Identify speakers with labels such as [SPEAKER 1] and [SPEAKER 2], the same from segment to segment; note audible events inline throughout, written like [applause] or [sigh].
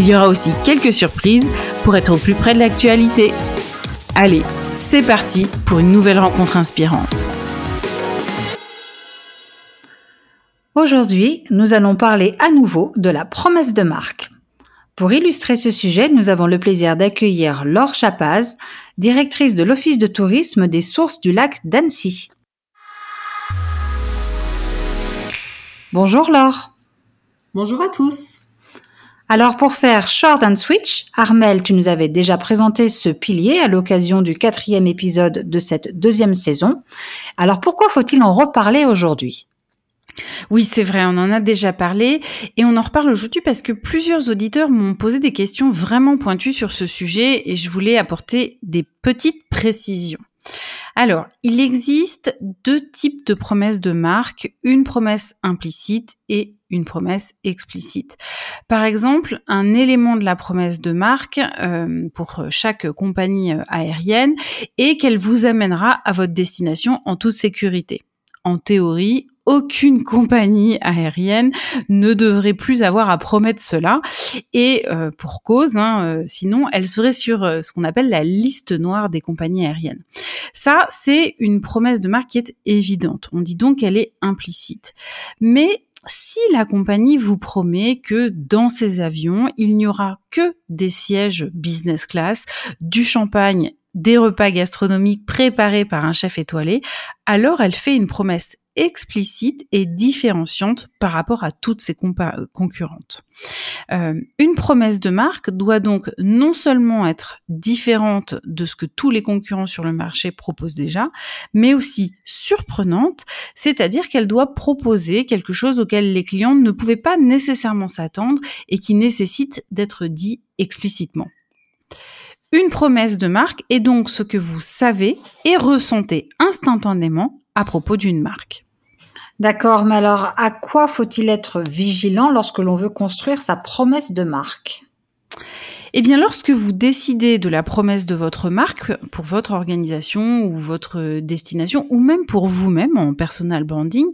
[SPEAKER 1] Il y aura aussi quelques surprises pour être au plus près de l'actualité. Allez, c'est parti pour une nouvelle rencontre inspirante.
[SPEAKER 2] Aujourd'hui, nous allons parler à nouveau de la promesse de marque. Pour illustrer ce sujet, nous avons le plaisir d'accueillir Laure Chapaz, directrice de l'Office de tourisme des sources du lac d'Annecy. Bonjour Laure.
[SPEAKER 3] Bonjour à tous.
[SPEAKER 2] Alors pour faire short and switch, Armel, tu nous avais déjà présenté ce pilier à l'occasion du quatrième épisode de cette deuxième saison. Alors pourquoi faut-il en reparler aujourd'hui?
[SPEAKER 1] Oui, c'est vrai, on en a déjà parlé et on en reparle aujourd'hui parce que plusieurs auditeurs m'ont posé des questions vraiment pointues sur ce sujet et je voulais apporter des petites précisions. Alors, il existe deux types de promesses de marque, une promesse implicite et une promesse explicite. Par exemple, un élément de la promesse de marque euh, pour chaque compagnie euh, aérienne est qu'elle vous amènera à votre destination en toute sécurité. En théorie, aucune compagnie aérienne ne devrait plus avoir à promettre cela. Et euh, pour cause, hein, euh, sinon, elle serait sur euh, ce qu'on appelle la liste noire des compagnies aériennes. Ça, c'est une promesse de marque qui est évidente. On dit donc qu'elle est implicite. Mais si la compagnie vous promet que dans ces avions, il n'y aura que des sièges business class, du champagne des repas gastronomiques préparés par un chef étoilé, alors elle fait une promesse explicite et différenciante par rapport à toutes ses euh, concurrentes. Euh, une promesse de marque doit donc non seulement être différente de ce que tous les concurrents sur le marché proposent déjà, mais aussi surprenante, c'est-à-dire qu'elle doit proposer quelque chose auquel les clients ne pouvaient pas nécessairement s'attendre et qui nécessite d'être dit explicitement. Une promesse de marque est donc ce que vous savez et ressentez instantanément à propos d'une marque.
[SPEAKER 2] D'accord, mais alors à quoi faut-il être vigilant lorsque l'on veut construire sa promesse de marque?
[SPEAKER 1] Eh bien, lorsque vous décidez de la promesse de votre marque pour votre organisation ou votre destination, ou même pour vous-même en personal branding,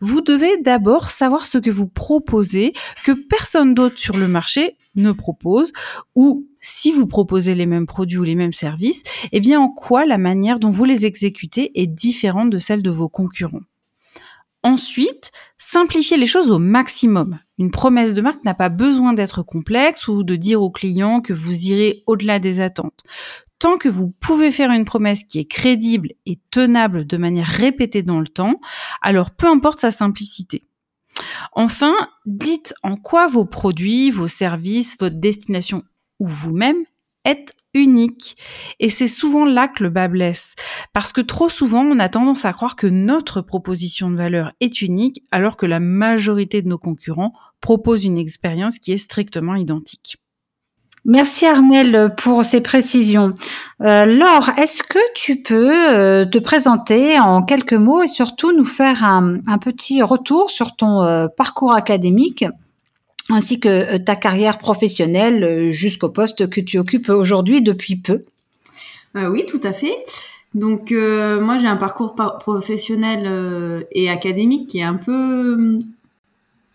[SPEAKER 1] vous devez d'abord savoir ce que vous proposez que personne d'autre sur le marché ne propose, ou si vous proposez les mêmes produits ou les mêmes services, eh bien, en quoi la manière dont vous les exécutez est différente de celle de vos concurrents? Ensuite, simplifiez les choses au maximum. Une promesse de marque n'a pas besoin d'être complexe ou de dire au client que vous irez au-delà des attentes. Tant que vous pouvez faire une promesse qui est crédible et tenable de manière répétée dans le temps, alors peu importe sa simplicité. Enfin, dites en quoi vos produits, vos services, votre destination ou vous-même êtes unique. Et c'est souvent là que le bas blesse. Parce que trop souvent, on a tendance à croire que notre proposition de valeur est unique, alors que la majorité de nos concurrents proposent une expérience qui est strictement identique.
[SPEAKER 2] Merci Armel pour ces précisions. Euh, Laure, est-ce que tu peux euh, te présenter en quelques mots et surtout nous faire un, petit retour sur ton euh, parcours académique ainsi que euh, ta carrière professionnelle euh, jusqu'au poste que tu occupes aujourd'hui depuis peu?
[SPEAKER 3] Euh, oui, tout à fait. Donc moi j'ai un parcours professionnel et académique qui est un peu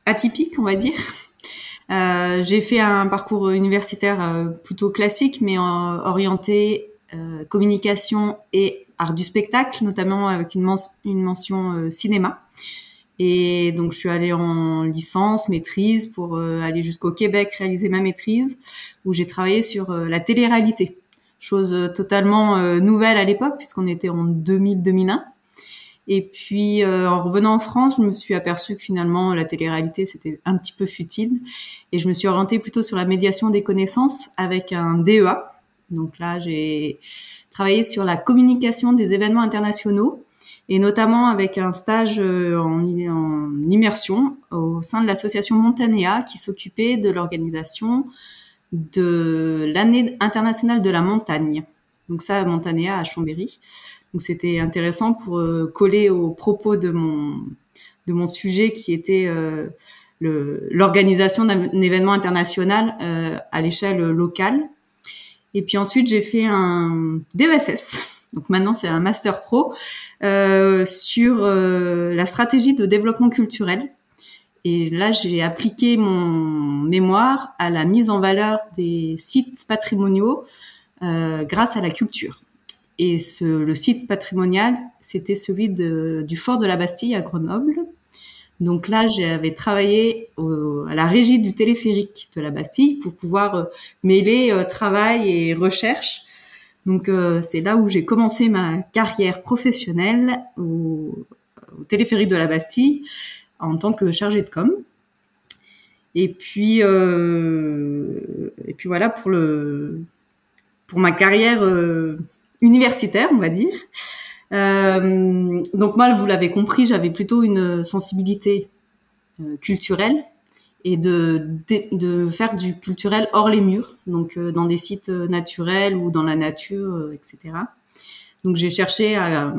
[SPEAKER 3] atypique, on va dire. J'ai fait un parcours universitaire plutôt classique, mais orienté communication et art du spectacle, notamment avec une, une mention cinéma. Et donc, je suis allée en licence, maîtrise, pour aller jusqu'au Québec réaliser ma maîtrise, où j'ai travaillé sur la télé-réalité. Chose totalement nouvelle à l'époque, puisqu'on était en 2000-2001. Et puis, euh, en revenant en France, je me suis aperçue que finalement, la télé-réalité, c'était un petit peu futile. Et je me suis orientée plutôt sur la médiation des connaissances avec un DEA. Donc là, j'ai travaillé sur la communication des événements internationaux et notamment avec un stage euh, en, en immersion au sein de l'association Montanea qui s'occupait de l'organisation de l'année internationale de la montagne. Donc ça, Montanea à Chambéry. Donc c'était intéressant pour euh, coller aux propos de mon de mon sujet qui était euh, l'organisation d'un événement international euh, à l'échelle locale. Et puis ensuite j'ai fait un DESS. Donc maintenant c'est un master pro euh, sur la stratégie de développement culturel. Et là, j'ai appliqué mon mémoire à la mise en valeur des sites patrimoniaux euh, grâce à la culture. Et ce, le site patrimonial, c'était celui de, du fort de la Bastille à Grenoble. Donc là, j'avais travaillé à la régie du téléphérique de la Bastille pour pouvoir euh, mêler euh, travail et recherche. Donc euh, c'est là où j'ai commencé ma carrière professionnelle au, au, téléphérique de la Bastille en tant que chargée de com. Et puis et puis voilà pour le pour ma carrière universitaire, on va dire. Euh, donc moi, vous l'avez compris, j'avais plutôt une sensibilité euh, culturelle et de, de, faire du culturel hors les murs, donc euh, dans des sites naturels ou dans la nature, etc. Donc j'ai cherché à,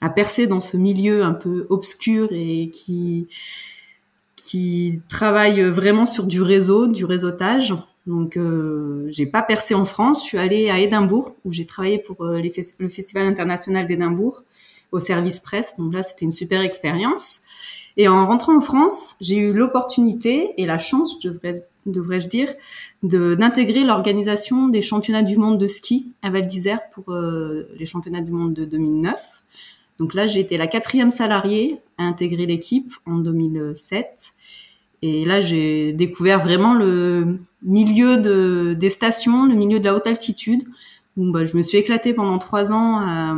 [SPEAKER 3] à, percer dans ce milieu un peu obscur et qui qui travaille vraiment sur du réseau, du réseautage, donc, euh, j'ai pas percé en France. Je suis allée à Édimbourg où j'ai travaillé pour euh, le Festival international d'Édimbourg au service presse. Donc là, c'était une super expérience. Et en rentrant en France, j'ai eu l'opportunité et la chance, devrais, devrais-je dire, d'intégrer l'organisation des championnats du monde de ski à Val d'Isère pour euh, les championnats du monde de 2009. Donc là, j'ai été la quatrième salariée à intégrer l'équipe en 2007. Et là, j'ai découvert vraiment le milieu de, des stations, le milieu de la haute altitude. Où, bah, je me suis éclatée pendant trois ans à,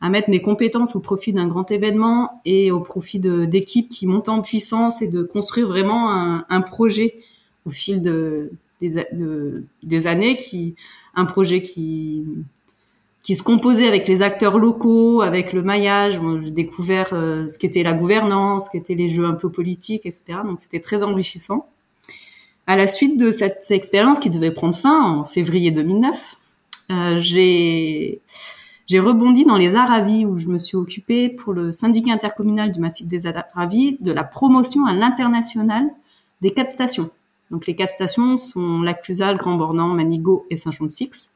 [SPEAKER 3] à mettre mes compétences au profit d'un grand événement et au profit d'équipes qui montent en puissance et de construire vraiment un, un projet au fil de, des, de, des années, qui, un projet qui, qui se composait avec les acteurs locaux, avec le maillage. J'ai découvert euh, ce qu'était la gouvernance, ce qu'étaient les jeux un peu politiques, etc. Donc c'était très enrichissant. À la suite de cette, expérience qui devait prendre fin en février 2009, euh, j'ai rebondi dans les Aravis où je me suis occupée pour le syndicat intercommunal du massif des Aravis de la promotion à l'international des quatre stations. Donc les quatre stations sont Lac-Clusal, Grand Bornand, Manigot et Saint-Jean-de-Six.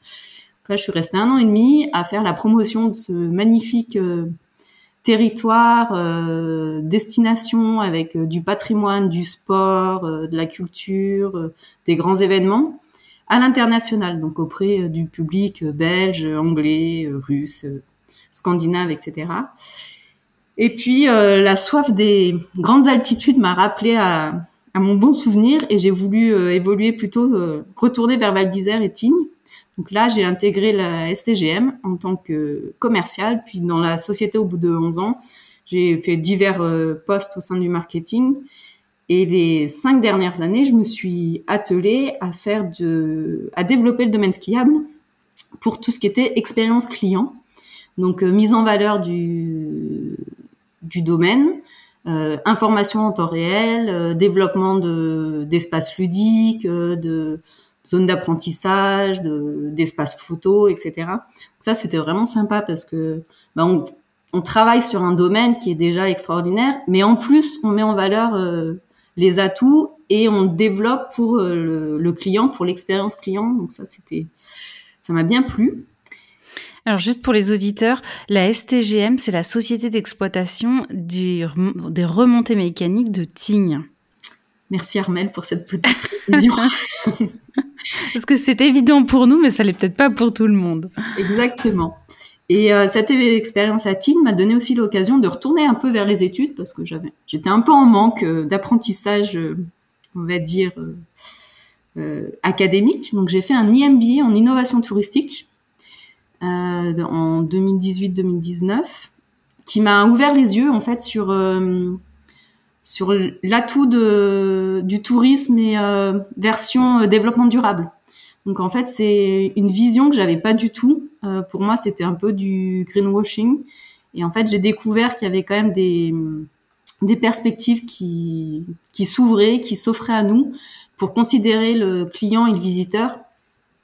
[SPEAKER 3] Là, je suis restée un an et demi à faire la promotion de ce magnifique euh, territoire, euh, destination avec euh, du patrimoine, du sport, de la culture, des grands événements à l'international, donc auprès du public belge, anglais, russe, scandinave, etc. Et puis la soif des grandes altitudes m'a rappelé à, à, mon bon souvenir et j'ai voulu évoluer plutôt, retourner vers Val d'Isère et Tignes donc là, j'ai intégré la STGM en tant que commercial, puis dans la société au bout de 11 ans, j'ai fait divers euh, postes au sein du marketing. Et les cinq dernières années, je me suis attelée à faire de, à développer le domaine skiable pour tout ce qui était expérience client. Donc euh, mise en valeur du du domaine, euh, information en temps réel, euh, développement de d'espaces ludiques, de zone d'apprentissage, d'espace photo, etc. Ça, c'était vraiment sympa parce que bah, on, on, travaille sur un domaine qui est déjà extraordinaire, mais en plus, on met en valeur euh, les atouts et on développe pour euh, le, le, client, pour l'expérience client. Donc ça, c'était, ça m'a bien plu.
[SPEAKER 1] Alors juste pour les auditeurs, la STGM, c'est la société d'exploitation des remontées mécaniques de Tignes.
[SPEAKER 3] Merci Armel pour cette petite [laughs] précision. [laughs]
[SPEAKER 1] Parce que c'est évident pour nous, mais ça l'est peut-être pas pour tout le monde.
[SPEAKER 3] Exactement. Et euh, cette expérience à Tignes m'a donné aussi l'occasion de retourner un peu vers les études parce que j'avais, j'étais un peu en manque euh, d'apprentissage, euh, on va dire académique. Donc j'ai fait un IMBA en innovation touristique en 2018-2019 qui m'a ouvert les yeux en fait sur sur l'atout de, du tourisme et version développement durable. Donc en fait, c'est une vision que j'avais pas du tout. Euh, pour moi, c'était un peu du greenwashing. Et en fait, j'ai découvert qu'il y avait quand même des, des perspectives qui, qui s'ouvraient, qui s'offraient à nous pour considérer le client et le visiteur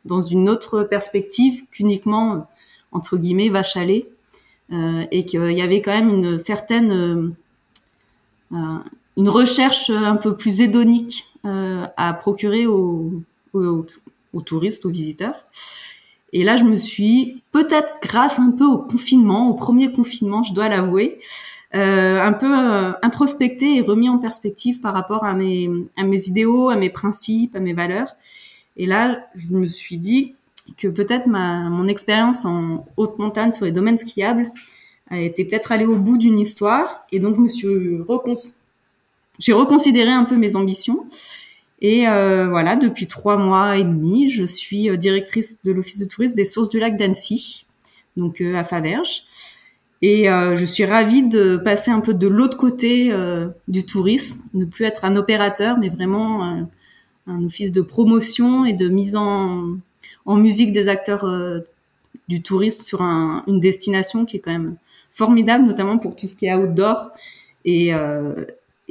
[SPEAKER 3] dans une autre perspective qu'uniquement, entre guillemets, vache à lait. Euh, et qu'il y avait quand même une certaine euh, euh une recherche un peu plus hédonique euh, à procurer aux, aux, aux touristes, aux visiteurs. Et là, je me suis, peut-être grâce un peu au confinement, au premier confinement, je dois l'avouer, euh, un peu euh, introspecté et remis en perspective par rapport à mes, à mes idéaux, à mes principes, à mes valeurs. Et là, je me suis dit que peut-être ma, mon expérience en haute montagne sur les domaines skiables été peut-être allée au bout d'une histoire. Et donc, je me suis recon... j'ai reconsidéré un peu mes ambitions. Et euh, voilà, depuis trois mois et demi, je suis euh, directrice de l'Office de tourisme des sources du lac d'Annecy, donc euh, à Faverges. Et je suis ravie de passer un peu de l'autre côté du tourisme, ne plus être un opérateur, mais vraiment un office de promotion et de mise en, en musique des acteurs du tourisme sur un, une destination qui est quand même formidable, notamment pour tout ce qui est outdoor et,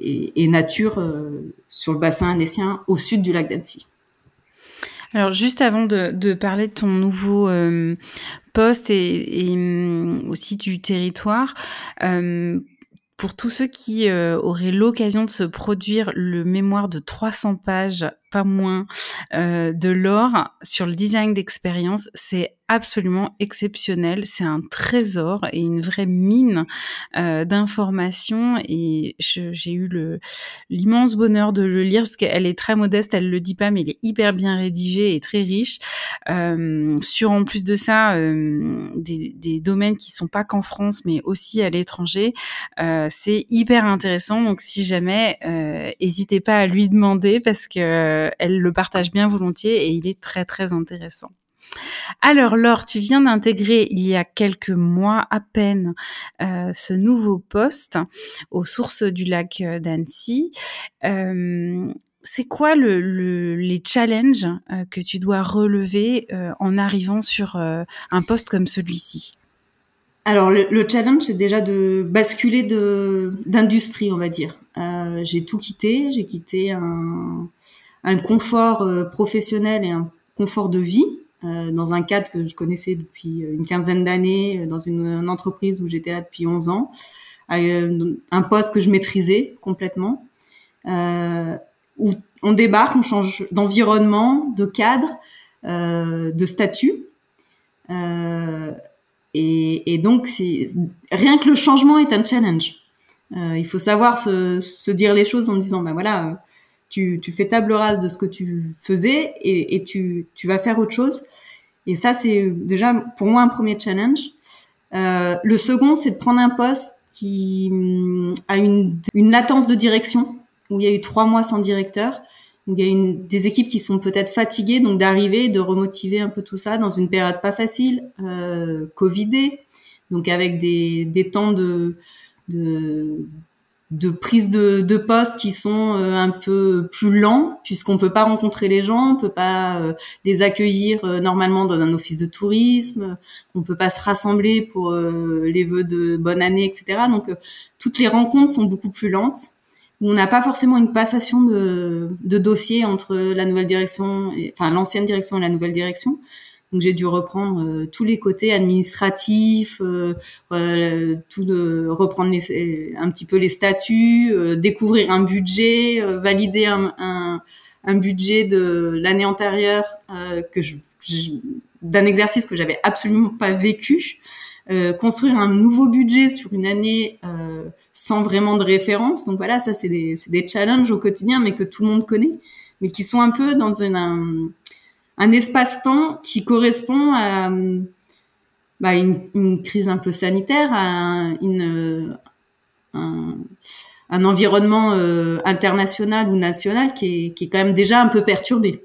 [SPEAKER 3] et, nature euh, sur le bassin annécien au sud du lac d'Annecy.
[SPEAKER 1] Alors juste avant de, parler de ton nouveau euh, poste et, mm, aussi du territoire, euh, pour tous ceux qui auraient l'occasion de se produire le mémoire de 300 pages, pas moins, de l'or sur le design d'expérience, c'est absolument exceptionnel. C'est un trésor et une vraie mine euh, d'informations. Et j'ai eu l'immense bonheur de le lire parce qu'elle est très modeste, elle le dit pas, mais il est hyper bien rédigé et très riche. Euh, sur en plus de ça, euh, des, des, domaines qui sont pas qu'en France, mais aussi à l'étranger. Euh, c'est hyper intéressant. Donc si jamais, n'hésitez pas à lui demander parce que elle le partage bien volontiers et il est très très intéressant. Alors Laure, tu viens d'intégrer il y a quelques mois à peine euh, ce nouveau poste aux sources du lac euh, d'Annecy. Euh, c'est quoi le, les challenges que tu dois relever en arrivant sur un poste comme celui-ci?
[SPEAKER 3] Alors le, challenge c'est déjà de basculer d'industrie on va dire. j'ai tout quitté, j'ai quitté un, un confort professionnel et un confort de vie euh, dans un cadre que je connaissais depuis une quinzaine d'années, euh, dans une, entreprise où j'étais là depuis 11 ans, euh, un poste que je maîtrisais complètement, euh, où on débarque, on change d'environnement, de cadre, euh, de statut. Euh, et, et, donc, rien que le changement est un challenge. il faut savoir se, se, dire les choses en disant, ben voilà, tu, tu, fais table rase de ce que tu faisais et, et tu, tu, vas faire autre chose. Et ça, c'est déjà pour moi un premier challenge. Euh, le second, c'est de prendre un poste qui hum, a une, une, latence de direction, où il y a eu trois mois sans directeur, où il y a une, des équipes qui sont peut-être fatiguées, donc d'arriver, de remotiver un peu tout ça dans une période pas facile, euh, Covidée, donc avec des, des temps de, de, de prise de, de poste qui sont euh, un peu plus lents puisqu'on peut pas rencontrer les gens, on peut pas euh, les accueillir euh, normalement dans un office de tourisme, on peut pas se rassembler pour les vœux de bonne année, etc. Donc toutes les rencontres sont beaucoup plus lentes. On n'a pas forcément une passation de, de dossiers entre la nouvelle direction, et, enfin l'ancienne direction et la nouvelle direction. Donc j'ai dû reprendre euh, tous les côtés administratifs, euh, tout de, reprendre les, un petit peu les statuts, euh, découvrir un budget, valider un, un, un, budget de l'année antérieure que je, d'un exercice que j'avais absolument pas vécu, construire un nouveau budget sur une année sans vraiment de référence. Donc voilà, ça c'est des, des challenges au quotidien, mais que tout le monde connaît, mais qui sont un peu dans une un, un espace-temps qui correspond à, bah, une, une, crise un peu sanitaire, un, une, un, un environnement euh, international ou national qui est, qui est quand même déjà un peu perturbé.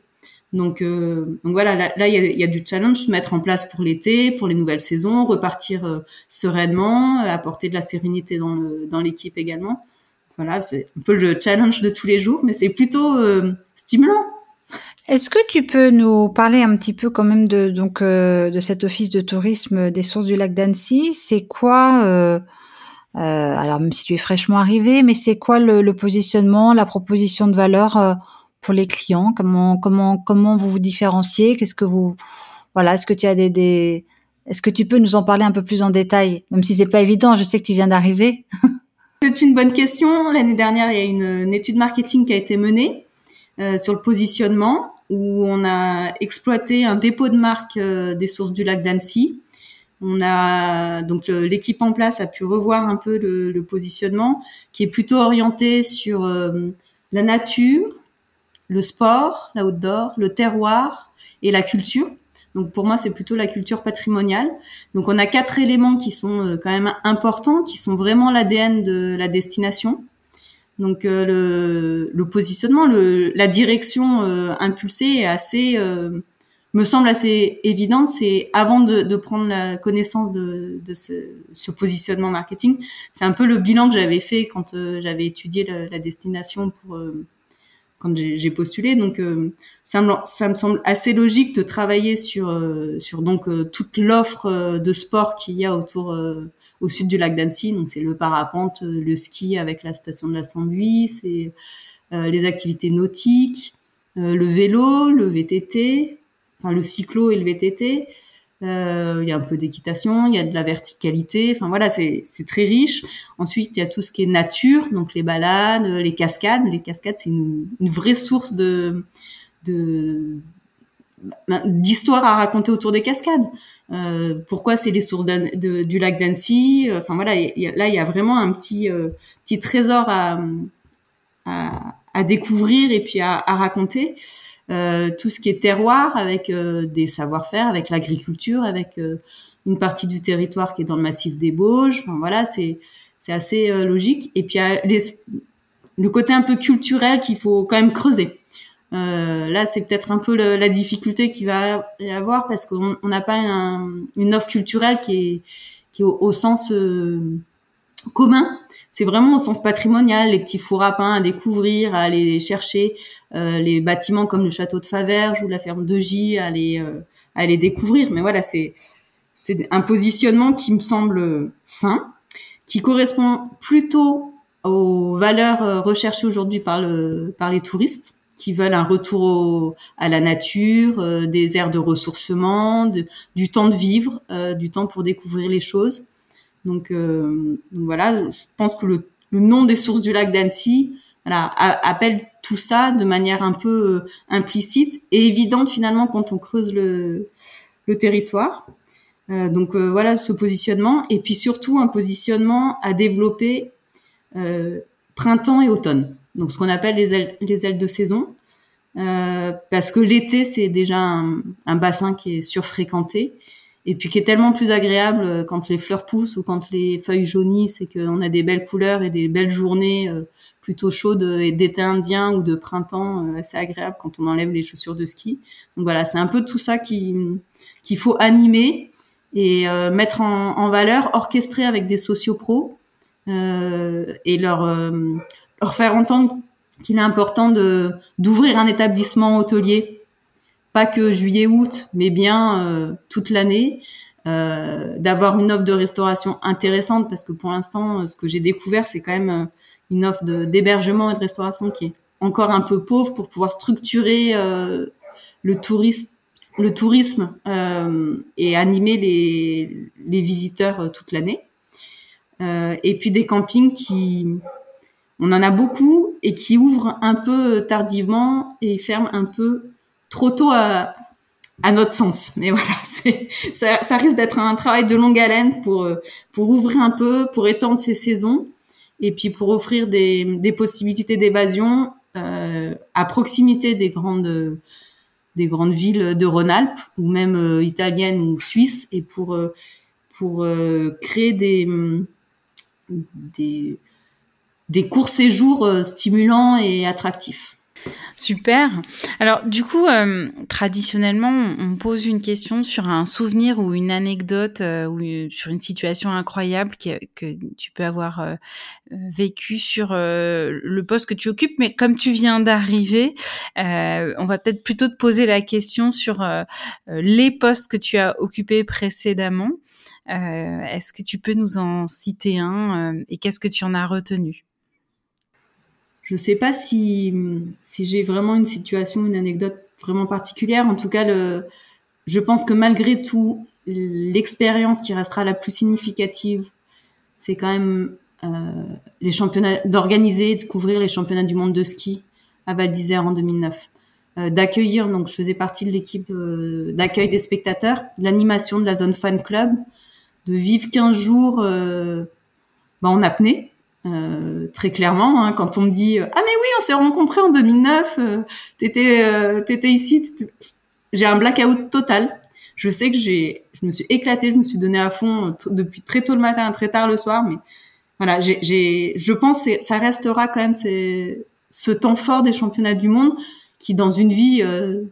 [SPEAKER 3] Donc, euh, donc voilà, là, il y a, y a, du challenge, mettre en place pour l'été, pour les nouvelles saisons, repartir euh, sereinement, apporter de la sérénité dans, le, dans l'équipe également. Voilà, c'est un peu le challenge de tous les jours, mais c'est plutôt stimulant.
[SPEAKER 2] Est-ce que tu peux nous parler un petit peu quand même de donc euh, de cet office de tourisme des sources du lac d'Annecy? C'est quoi euh, euh, Alors même si tu es fraîchement arrivé, mais c'est quoi le, positionnement, la proposition de valeur pour les clients? Comment comment comment vous vous différenciez? Qu'est-ce que vous voilà Est-ce que tu as des, des est-ce que tu peux nous en parler un peu plus en détail, même si c'est pas évident Je sais que tu viens d'arriver. [laughs]
[SPEAKER 3] c'est une bonne question. L'année dernière, il y a une, une étude marketing qui a été menée euh, sur le positionnement où on a exploité un dépôt de marque euh, des sources du lac d'Annecy. On a donc l'équipe en place a pu revoir un peu le, positionnement qui est plutôt orienté sur euh, la nature, le sport, la le terroir et la culture. Donc pour moi, c'est plutôt la culture patrimoniale. Donc on a quatre éléments qui sont euh, quand même importants, qui sont vraiment l'ADN de la destination. Donc euh, le, le, positionnement, le, la direction euh, impulsée est assez, euh, me semble assez évidente. C'est avant de, de, prendre la connaissance de, de ce, ce, positionnement marketing, c'est un peu le bilan que j'avais fait quand j'avais étudié la, la, destination pour quand j'ai postulé. Donc ça me, ça me semble assez logique de travailler sur sur donc toute l'offre de sport qu'il y a autour au sud du lac d'Annecy. Donc c'est le parapente, euh, le ski avec la station de la Sambuie, c'est euh, les activités nautiques, euh, le vélo, le VTT, enfin le cyclo et le VTT. Euh, il y a un peu d'équitation, il y a de la verticalité. Enfin voilà, c'est très riche. Ensuite, il y a tout ce qui est nature, donc les balades, les cascades. Les cascades, c'est une, une, vraie source de d'histoire à raconter autour des cascades. Euh, pourquoi c'est les sources du lac d'Annecy. Enfin voilà, y a, là il y a vraiment un petit euh, petit trésor à, à, à, découvrir et puis à, à raconter. Euh, tout ce qui est terroir avec euh, des savoir-faire, avec l'agriculture, avec euh, une partie du territoire qui est dans le massif des Bauges. Enfin voilà, c'est c'est assez logique. Et puis il y a les, le côté un peu culturel qu'il faut quand même creuser. Euh, là, c'est peut-être un peu la difficulté qu'il va y avoir parce qu'on n'a pas un, une offre culturelle qui est, au, sens euh, commun. C'est vraiment au sens patrimonial, les petits fours à pain à découvrir, à aller chercher euh, les bâtiments comme le château de Faverges ou la ferme de J, à euh, à les découvrir. Mais voilà, c'est c'est un positionnement qui me semble sain, qui correspond plutôt aux valeurs recherchées aujourd'hui par, le, par les touristes qui veulent un retour au, à la nature, euh, des aires de ressourcement, du temps de vivre, euh, du temps pour découvrir les choses. Donc, euh, donc, voilà, je pense que le, le, nom des sources du lac d'Annecy voilà, appelle tout ça de manière un peu euh, implicite et évidente finalement quand on creuse le, le territoire. Euh, donc voilà ce positionnement et puis surtout un positionnement à développer printemps et automne donc ce qu'on appelle les ailes, les ailes de saison, euh, parce que l'été c'est déjà un, un, bassin qui est surfréquenté et puis qui est tellement plus agréable euh, quand les fleurs poussent ou quand les feuilles jaunissent et qu'on a des belles couleurs et des belles journées euh, plutôt chaudes et d'été indien ou de printemps euh, assez agréable quand on enlève les chaussures de ski. Donc voilà, c'est un peu tout ça qui qu'il faut animer et euh, mettre en, en, valeur, orchestrer avec des sociopros euh, et leur leur faire entendre qu'il est important de d'ouvrir un établissement hôtelier, pas que juillet-août, mais bien euh, toute l'année, euh, d'avoir une offre de restauration intéressante, parce que pour l'instant, euh, ce que j'ai découvert, c'est quand même euh, une offre d'hébergement et de restauration qui est encore un peu pauvre pour pouvoir structurer euh, le tourisme le tourisme euh, et animer les, les visiteurs toute l'année. et puis des campings qui, on en a beaucoup et qui ouvrent un peu tardivement et ferment un peu trop tôt à, notre sens. Mais voilà, [laughs] ça, risque d'être un travail de longue haleine pour, pour ouvrir un peu, pour étendre ces saisons et puis pour offrir des, possibilités d'évasion euh, à proximité des grandes, des grandes villes de Rhône-Alpes ou même euh, italiennes ou suisses et pour euh, créer des, des courts séjours stimulants et attractifs.
[SPEAKER 1] Super. Alors du coup, euh, traditionnellement, on pose une question sur un souvenir ou une anecdote euh, ou euh, sur une situation incroyable que, tu peux avoir euh, vécu sur le poste que tu occupes. Mais comme tu viens d'arriver, on va peut-être plutôt te poser la question sur les postes que tu as occupés précédemment. Est-ce que tu peux nous en citer un et qu'est-ce que tu en as retenu?
[SPEAKER 3] Je sais pas si, si j'ai vraiment une situation, une anecdote vraiment particulière. En tout cas, le, je pense que malgré tout, l'expérience qui restera la plus significative, c'est quand même euh, les championnats d'organiser, de couvrir les championnats du monde de ski à Val d'Isère en 2009, euh, d'accueillir. Donc, je faisais partie de l'équipe euh, d'accueil des spectateurs, l'animation de la zone fan club, de vivre 15 jours euh, bah, en apnée euh, très clairement, hein, quand on me dit ah mais oui on s'est rencontrés en 2009, euh, t'étais euh, t'étais ici, j'ai un blackout total. Je sais que j'ai, je me suis éclatée, je me suis donnée à fond depuis très tôt le matin, très tard le soir, mais voilà, j'ai, je pense que ça restera quand même c'est ce temps fort des championnats du monde qui dans une vie euh,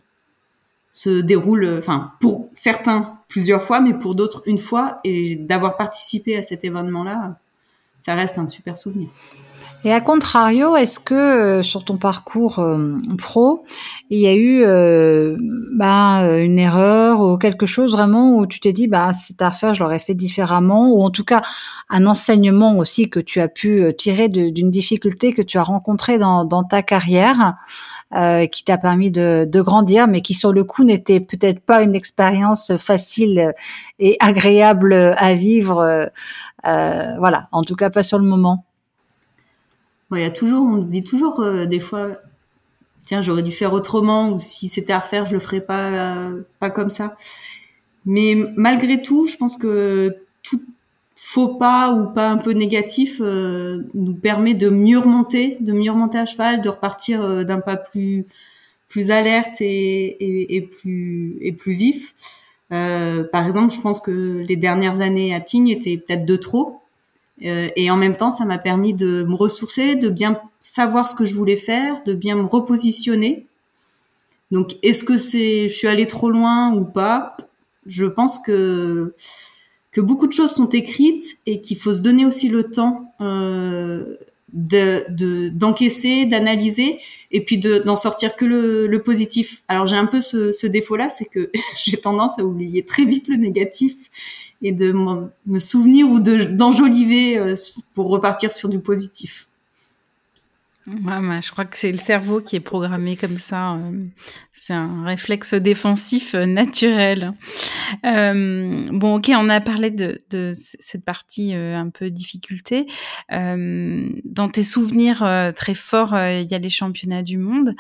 [SPEAKER 3] se déroule, enfin pour certains plusieurs fois, mais pour d'autres une fois, et d'avoir participé à cet événement-là ça reste un super souvenir.
[SPEAKER 2] Et à contrario, est-ce que euh, sur ton parcours euh, pro, il y a eu euh, bah, une erreur ou quelque chose vraiment où tu t'es dit, bah, c'est à je l'aurais fait différemment, ou en tout cas un enseignement aussi que tu as pu tirer d'une difficulté que tu as rencontrée dans ta carrière, qui t'a permis de, de, grandir, mais qui sur le coup n'était peut-être pas une expérience facile et agréable à vivre. voilà, en tout cas pas sur le moment
[SPEAKER 3] il y a toujours, on se dit toujours euh, des fois, tiens, j'aurais dû faire autrement, ou si c'était à refaire, je le ferais pas, pas comme ça. Mais malgré tout, je pense que tout faux pas ou pas un peu négatif euh, nous permet de mieux remonter, de mieux remonter à cheval, de repartir euh, d'un pas plus plus alerte et, et, plus et plus vif. par exemple, je pense que les dernières années à Tignes étaient peut-être de trop. Euh, et en même temps, ça m'a permis de me ressourcer, de bien savoir ce que je voulais faire, de bien me repositionner. Donc, est-ce que c'est, je suis allée trop loin ou pas? Je pense que que beaucoup de choses sont écrites et qu'il faut se donner aussi le temps euh, de d'encaisser, d'analyser et puis de d'en sortir que le, positif. Alors j'ai un peu ce, ce défaut-là, c'est que [laughs] j'ai tendance à oublier très vite le négatif et de me souvenir ou d'enjoliver euh, pour repartir sur du positif.
[SPEAKER 1] Ouais, je crois que c'est le cerveau qui est programmé comme ça. Euh, c'est un réflexe défensif euh, naturel. Euh, bon, ok, on a parlé de, cette partie un peu difficulté. Dans tes souvenirs très forts, il y a les championnats du monde.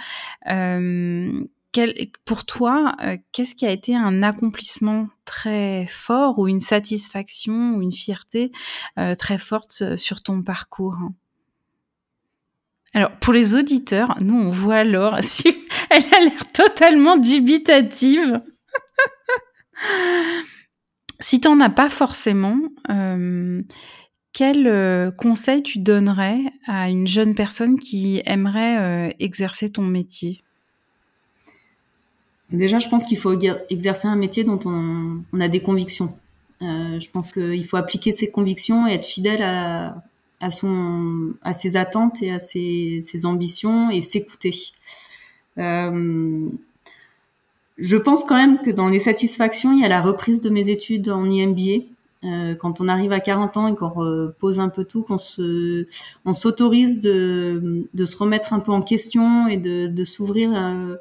[SPEAKER 1] Pour toi, qu'est-ce qui a été un accomplissement très fort ou une satisfaction ou une fierté très forte sur ton parcours? Alors, pour les auditeurs, nous, on voit Laure, [laughs] si elle a l'air totalement dubitative. [laughs] si tu n'en as pas forcément, euh, quel euh, conseil tu donnerais à une jeune personne qui aimerait euh, exercer ton métier?
[SPEAKER 3] Déjà, je pense qu'il faut exercer un métier dont on, on a des convictions. je pense qu'il faut appliquer ses convictions et être fidèle à, à son à ses attentes et à ses, ses ambitions et s'écouter. Euh, je pense quand même que dans les satisfactions, il y a la reprise de mes études en IMBA. Euh, quand on arrive à 40 ans et qu'on pose un peu tout, qu'on se, on s'autorise de, de se remettre un peu en question et de, de s'ouvrir euh,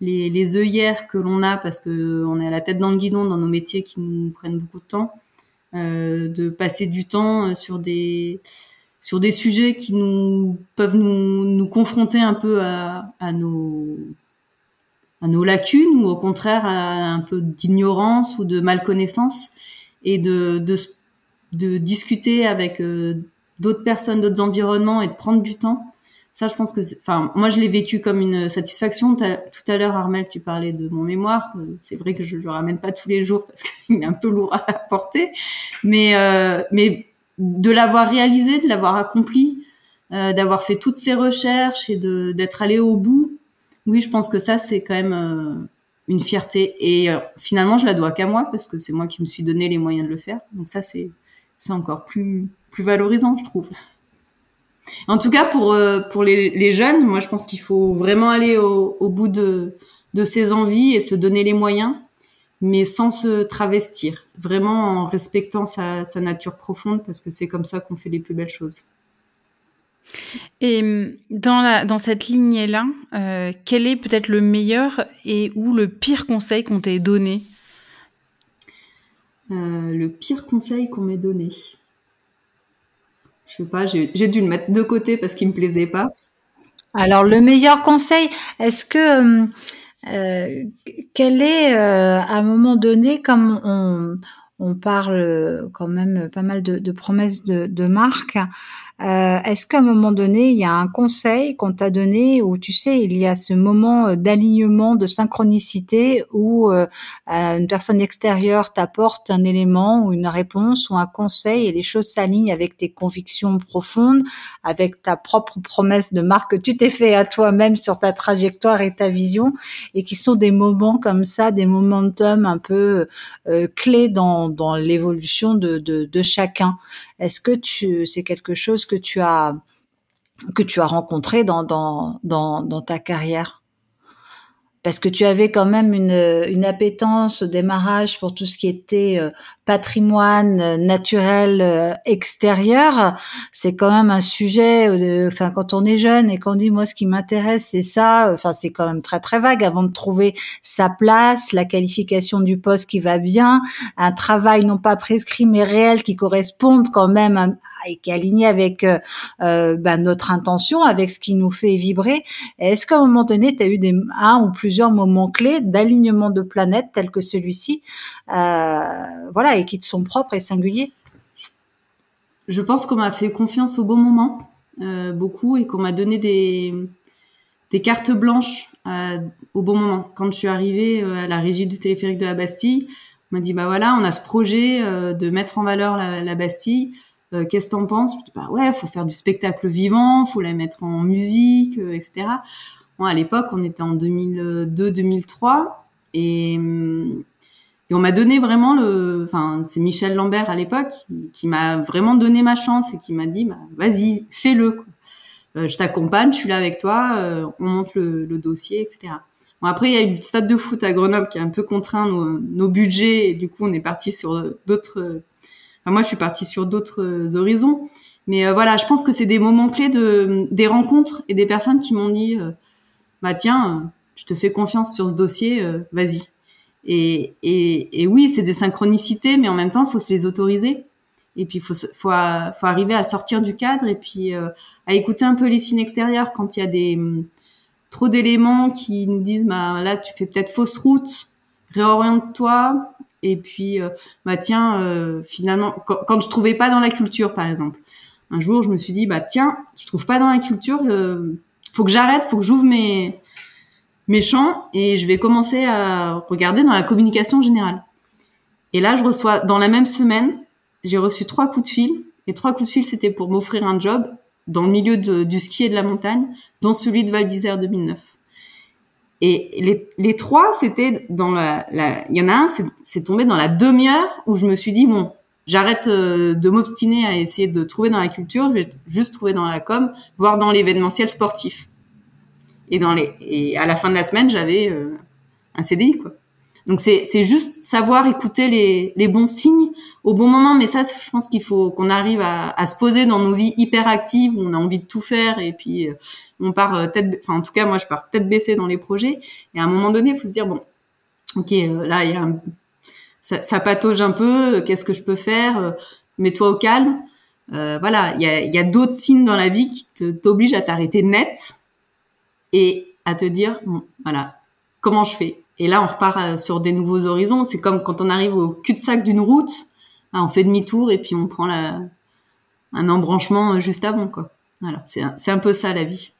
[SPEAKER 3] les, les œillères que l'on a parce que on est à la tête dans le guidon dans nos métiers qui nous prennent beaucoup de temps, euh, de passer du temps sur des sur des sujets qui nous peuvent nous, nous confronter un peu à, à nos à nos lacunes ou au contraire à un peu d'ignorance ou de malconnaissance et de, de, de discuter avec euh, d'autres personnes, d'autres environnements et de prendre du temps. ça, je pense que, enfin, moi, je l'ai vécu comme une satisfaction. Tout à l'heure, Armel, tu parlais de mon mémoire. C'est vrai que je le ramène pas tous les jours parce [laughs] qu'il est un peu lourd à porter, mais euh, mais de l'avoir réalisé, de l'avoir accompli, euh, d'avoir fait toutes ces recherches et d'être allé au bout. Oui, je pense que ça, c'est quand même euh, une fierté. Et euh, finalement, je la dois qu'à moi parce que c'est moi qui me suis donné les moyens de le faire. Donc ça, c'est c'est encore plus plus valorisant, je trouve. En tout cas, pour euh, pour les, les, jeunes, moi, je pense qu'il faut vraiment aller au, au, bout de de ses envies et se donner les moyens, mais sans se travestir, vraiment en respectant sa, sa nature profonde, parce que c'est comme ça qu'on fait les plus belles choses.
[SPEAKER 1] Et hum, dans, la, dans cette lignée-là, euh, quel est peut-être le meilleur et ou le pire conseil qu'on t'ait donné?
[SPEAKER 3] Euh, Le pire conseil qu'on m'ait donné je sais pas, j'ai dû le mettre de côté parce qu'il me plaisait pas.
[SPEAKER 2] Alors le meilleur conseil, est-ce que euh, euh quel est euh, à un moment donné, comme on, parle quand même pas mal de, de promesses de, de marque, euh, Est-ce qu'à un moment donné, il y a un conseil qu'on t'a donné où tu sais, il y a ce moment euh, d'alignement, de synchronicité où euh, euh, une personne extérieure t'apporte un élément ou une réponse ou un conseil et les choses s'alignent avec tes convictions profondes, avec ta propre promesse de marque que tu t'es fait à toi-même sur ta trajectoire et ta vision et qui sont des moments comme ça, des momentum un peu euh, clés dans, dans l'évolution de, de, de chacun. Est-ce que tu, c'est quelque chose que tu as, que tu as rencontré dans, dans, dans, dans ta carrière? Parce que tu avais quand même une, une appétence au démarrage pour tout ce qui était euh, patrimoine euh, naturel euh, extérieur, c'est quand même un sujet. De, enfin, quand on est jeune et qu'on dit moi ce qui m'intéresse c'est ça, enfin c'est quand même très très vague avant de trouver sa place, la qualification du poste qui va bien, un travail non pas prescrit mais réel qui corresponde quand même et qui est aligné avec euh, ben, notre intention, avec ce qui nous fait vibrer. Est-ce qu'à un moment donné tu as eu des un ou plusieurs moments clés d'alignement de planètes tels que celui-ci, euh, voilà et qui te sont propres et singuliers
[SPEAKER 3] Je pense qu'on m'a fait confiance au bon moment, euh, beaucoup, et qu'on m'a donné des, cartes blanches euh, au bon moment. Quand je suis arrivée euh, à la régie du téléphérique de la Bastille, on m'a dit bah voilà, on a ce projet de mettre en valeur la, Bastille. Qu'est-ce que t'en penses? Je dis bah ouais, faut faire du spectacle vivant, faut la mettre en musique, etc. À l'époque, on était en 2002-2003 et hum, et on m'a donné vraiment le, enfin, c'est Michel Lambert à l'époque qui, m'a vraiment donné ma chance et qui m'a dit, bah, vas-y, fais-le. Euh, je t'accompagne, je suis là avec toi, euh, on monte le, le, dossier, etc. Bon, après, il y a eu le stade de foot à Grenoble qui a un peu contraint nos, nos budgets et du coup, on est parti sur d'autres. Enfin, moi, je suis partie sur d'autres horizons. Mais euh, voilà, je pense que c'est des moments clés de des rencontres et des personnes qui m'ont dit, euh, bah tiens, je te fais confiance sur ce dossier, vas-y. Et, et, et oui, c'est des synchronicités, mais en même temps, il faut se les autoriser. Et puis, il faut, faut, faut arriver à sortir du cadre et puis euh, à écouter un peu les signes extérieurs quand il y a des hum, trop d'éléments qui nous disent, bah là, tu fais peut-être fausse route, réoriente-toi. Et puis, euh, bah tiens, euh, finalement, quand, quand, je trouvais pas dans la culture, par exemple, un jour, je me suis dit, bah tiens, je trouve pas dans la culture, euh, faut que j'arrête, faut que j'ouvre mes méchant et je vais commencer à regarder dans la communication générale. Et là, je reçois, dans la même semaine, j'ai reçu trois coups de fil. Et trois coups de fil, c'était pour m'offrir un job dans le milieu de, du ski et de la montagne, dont celui de Val d'Isère 2009. Et les, trois, c'était dans la, la, il y en a un, c'est tombé dans la demi-heure où je me suis dit, bon, j'arrête euh, de m'obstiner à essayer de trouver dans la culture, je vais juste trouver dans la com, voire dans l'événementiel sportif. Et dans les et à la fin de la semaine, j'avais euh, un CDI quoi. Donc c'est juste savoir écouter les les bons signes au bon moment. Mais ça, je pense qu'il faut qu'on arrive à, à se poser dans nos vies hyper actives où on a envie de tout faire et puis euh, on part euh, tête, enfin en tout cas moi je pars tête baissée dans les projets. Et à un moment donné, il faut se dire bon, ok là il y a un, ça, ça patauge un peu. Qu'est-ce que je peux faire Mets-toi au calme. Euh, voilà, il y a, y a d'autres signes dans la vie qui t'obligent à t'arrêter net et à te dire, bon, voilà, comment je fais? Et là, on repart euh, sur des nouveaux horizons. C'est comme quand on arrive au cul-de-sac d'une route, hein, on fait demi-tour et puis on prend la, un embranchement euh, juste avant, quoi. Voilà, c'est un, peu ça la vie.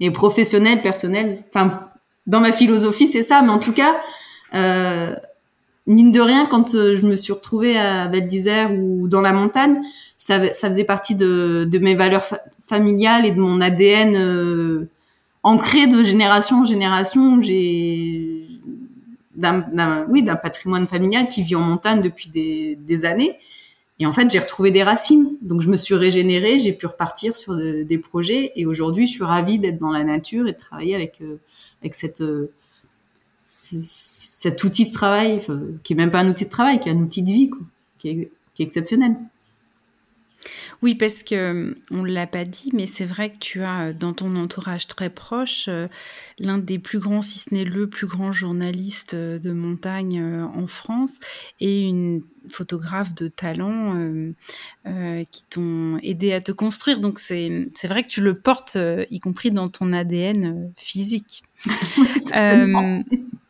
[SPEAKER 3] Et professionnel, personnel, enfin, dans ma philosophie, c'est ça. Mais en tout cas, euh, mine de rien, quand je me suis retrouvée à Val d'Isère ou dans la montagne, ça, faisait partie de, mes valeurs familiales et de mon ADN ancré de génération en génération. J'ai d'un, oui, d'un patrimoine familial qui vit en montagne depuis des, années. Et en fait, j'ai retrouvé des racines. Donc, je me suis régénérée, j'ai pu repartir sur des projets. Et aujourd'hui, je suis ravie d'être dans la nature et de travailler avec, euh, avec cette, euh, cet outil de travail, qui est même pas un outil de travail, qui est un outil de vie, quoi, qui est exceptionnel.
[SPEAKER 1] Oui, parce que on l'a pas dit, mais c'est vrai que tu as dans ton entourage très proche l'un des plus grands, si ce n'est le plus grand journaliste de montagne en France et une photographe de talent qui t'ont aidé à te construire. Donc c'est vrai que tu le portes, y compris dans ton ADN physique. [laughs]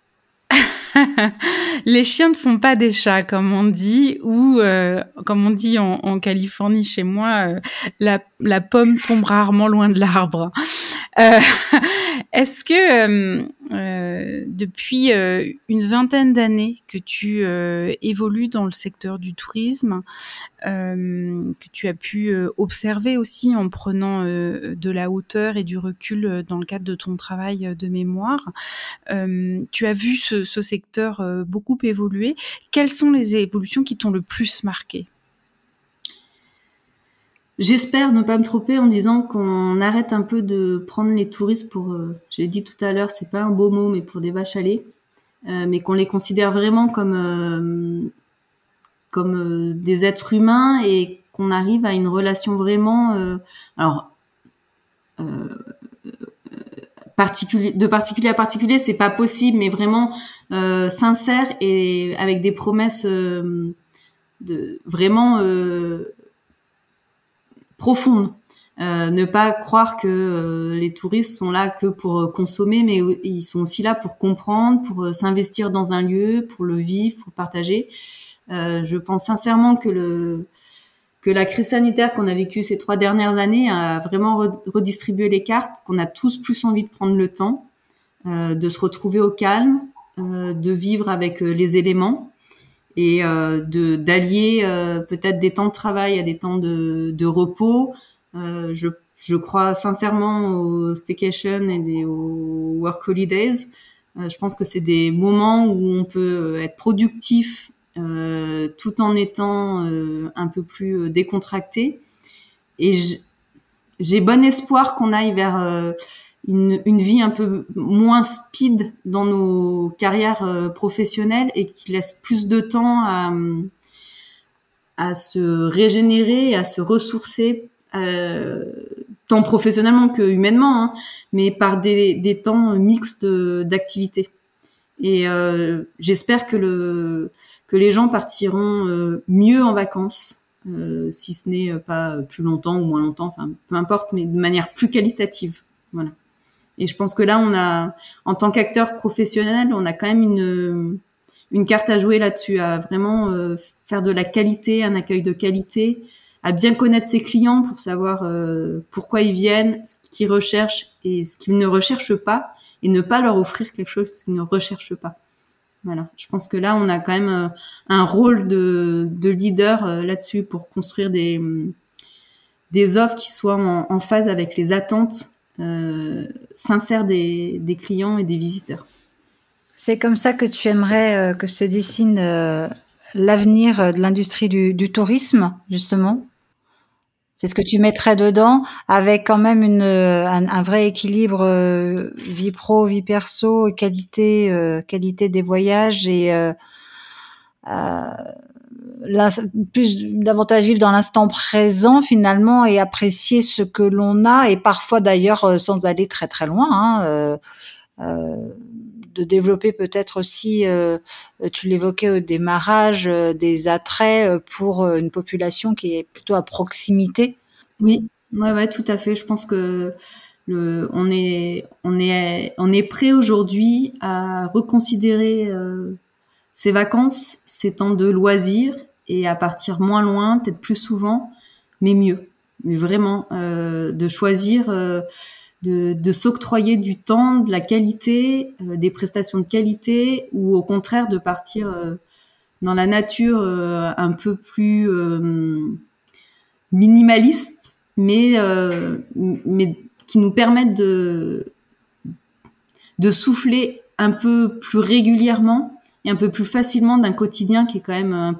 [SPEAKER 1] [laughs] les chiens ne font pas des chats, comme on dit, ou euh, comme on dit en, Californie chez moi, euh, la, pomme tombe rarement loin de l'arbre. Euh, est-ce que euh, depuis euh, une vingtaine d'années que tu évolues dans le secteur du tourisme, que tu as pu observer aussi en prenant de la hauteur et du recul dans le cadre de ton travail de mémoire, tu as vu ce, ce secteur beaucoup évoluer. Quelles sont les évolutions qui t'ont le plus marqué?
[SPEAKER 3] J'espère ne pas me tromper en disant qu'on arrête un peu de prendre les touristes pour, euh, je l'ai dit tout à l'heure, c'est pas un beau mot, mais pour des vaches à lait, euh, mais qu'on les considère vraiment comme euh, comme des êtres humains et qu'on arrive à une relation vraiment, alors particulier, de particulier à particulier, c'est pas possible, mais vraiment sincère et avec des promesses de vraiment profonde. Euh, ne pas croire que euh, les touristes sont là que pour euh, consommer, mais ils sont aussi là pour comprendre, pour s'investir dans un lieu, pour le vivre, pour partager. je pense sincèrement que le que la crise sanitaire qu'on a vécue ces trois dernières années a vraiment redistribué les cartes, qu'on a tous plus envie de prendre le temps, de se retrouver au calme, de vivre avec les éléments et euh, de d'allier euh, peut-être des temps de travail à des temps de, de repos. Euh, je, je crois sincèrement aux staycation et aux work holidays. Euh, je pense que c'est des moments où on peut être productif euh, tout en étant un peu plus décontracté. Et j'ai bon espoir qu'on aille vers une, une, vie un peu moins speed dans nos carrières euh, professionnelles et qui laisse plus de temps à, à se régénérer, à se ressourcer, euh, tant professionnellement que humainement, hein, mais par des, des temps mixtes d'activités. Et euh, j'espère que, le, que les gens partiront euh, mieux en vacances, euh, si ce n'est pas plus longtemps ou moins longtemps, enfin peu importe, mais de manière plus qualitative. Voilà. Et je pense que là, on a, en tant qu'acteur professionnel, on a quand même une, une carte à jouer là-dessus, à vraiment euh, faire de la qualité, un accueil de qualité, à bien connaître ses clients pour savoir euh, pourquoi ils viennent, ce qu'ils recherchent et ce qu'ils ne recherchent pas, et ne pas leur offrir quelque chose qu'ils ne recherchent pas. Voilà. Je pense que là, on a quand même euh, un rôle de, de leader là-dessus pour construire des, des offres qui soient en, en phase avec les attentes euh, sincère des, des, clients et des visiteurs.
[SPEAKER 2] C'est comme ça que tu aimerais euh, que se dessine euh, l'avenir de l'industrie du, du, tourisme, justement? C'est ce que tu mettrais dedans, avec quand même une, un, un vrai équilibre vie pro, vie perso, qualité, qualité des voyages et plus davantage vivre dans l'instant présent finalement et apprécier ce que l'on a et parfois d'ailleurs euh, sans aller très très loin hein, euh, euh, de développer peut-être aussi euh, tu l'évoquais au démarrage euh, des attraits pour une population qui est plutôt à proximité.
[SPEAKER 3] Oui. Ouais, ouais tout à fait. Je pense que le, on est on est on est prêt aujourd'hui à reconsidérer ces vacances, ces temps de loisirs et à partir moins loin, peut-être plus souvent, mais mieux. Mais vraiment, euh, de choisir euh, de, s'octroyer du temps, de la qualité, des prestations de qualité, ou au contraire de partir dans la nature un peu plus minimaliste, mais mais qui nous permettent de de souffler un peu plus régulièrement et un peu plus facilement d'un quotidien qui est quand même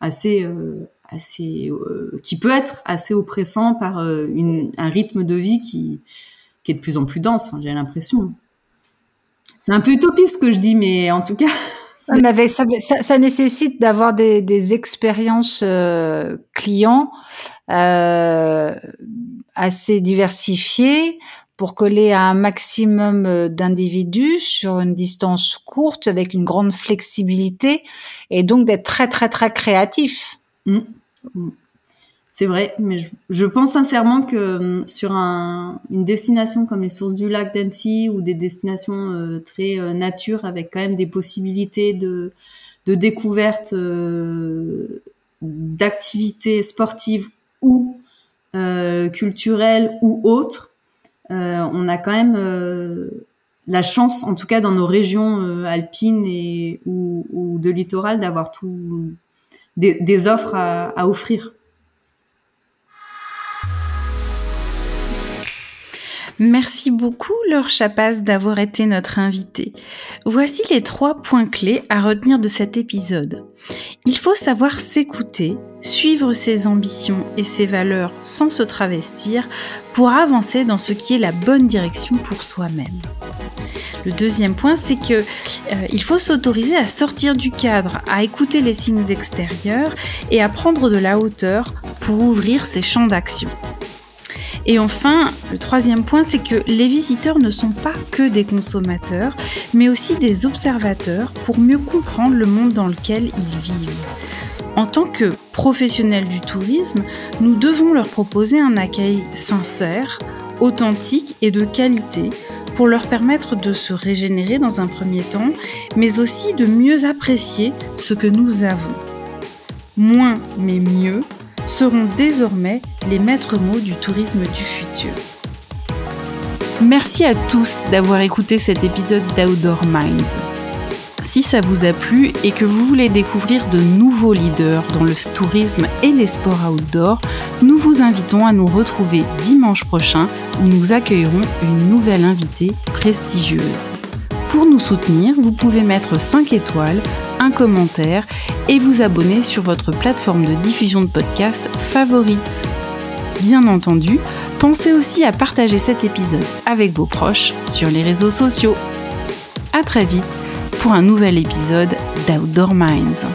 [SPEAKER 3] assez euh, assez euh, qui peut être assez oppressant par euh, une, un rythme de vie qui est de plus en plus dense j'ai l'impression. C'est un peu utopiste ce que je dis mais en tout cas [laughs]
[SPEAKER 2] ça, nécessite d'avoir des, expériences clients euh, assez diversifiées pour coller à un maximum euh, d'individus sur une distance courte avec une grande flexibilité et donc d'être très très très créatif.
[SPEAKER 3] Mmh. Mmh. C'est vrai, mais je, pense sincèrement que hum, sur un, une destination comme les sources du lac d'Annecy ou des destinations euh, très euh, nature avec quand même des possibilités de, de découverte d'activités sportives ou culturelles ou autres, euh, on a quand même euh, la chance, en tout cas dans nos régions euh, alpines et ou, de littoral, d'avoir tout des, offres à, offrir.
[SPEAKER 1] Merci beaucoup, Laure Chapas, d'avoir été notre invitée. Voici les trois points clés à retenir de cet épisode. Il faut savoir s'écouter, suivre ses ambitions et ses valeurs sans se travestir pour avancer dans ce qui est la bonne direction pour soi-même. Le deuxième point, c'est que euh, il faut s'autoriser à sortir du cadre, à écouter les signes extérieurs et à prendre de la hauteur pour ouvrir ses champs d'action. Et enfin, le troisième point, c'est que les visiteurs ne sont pas que des consommateurs, mais aussi des observateurs pour mieux comprendre le monde dans lequel ils vivent. En tant que professionnels du tourisme, nous devons leur proposer un accueil sincère, authentique et de qualité pour leur permettre de se régénérer dans un premier temps, mais aussi de mieux apprécier ce que nous avons. Moins mais mieux seront désormais les maîtres mots du tourisme du futur. Merci à tous d'avoir écouté cet épisode d'Outdoor Minds. Si ça vous a plu et que vous voulez découvrir de nouveaux leaders dans le tourisme et les sports outdoor, nous vous invitons à nous retrouver dimanche prochain où nous accueillerons une nouvelle invitée prestigieuse. Pour nous soutenir, vous pouvez mettre 5 étoiles, un commentaire et vous abonner sur votre plateforme de diffusion de podcast favorite. Bien entendu, pensez aussi à partager cet épisode avec vos proches sur les réseaux sociaux. À très vite pour un nouvel épisode d'Outdoor Minds.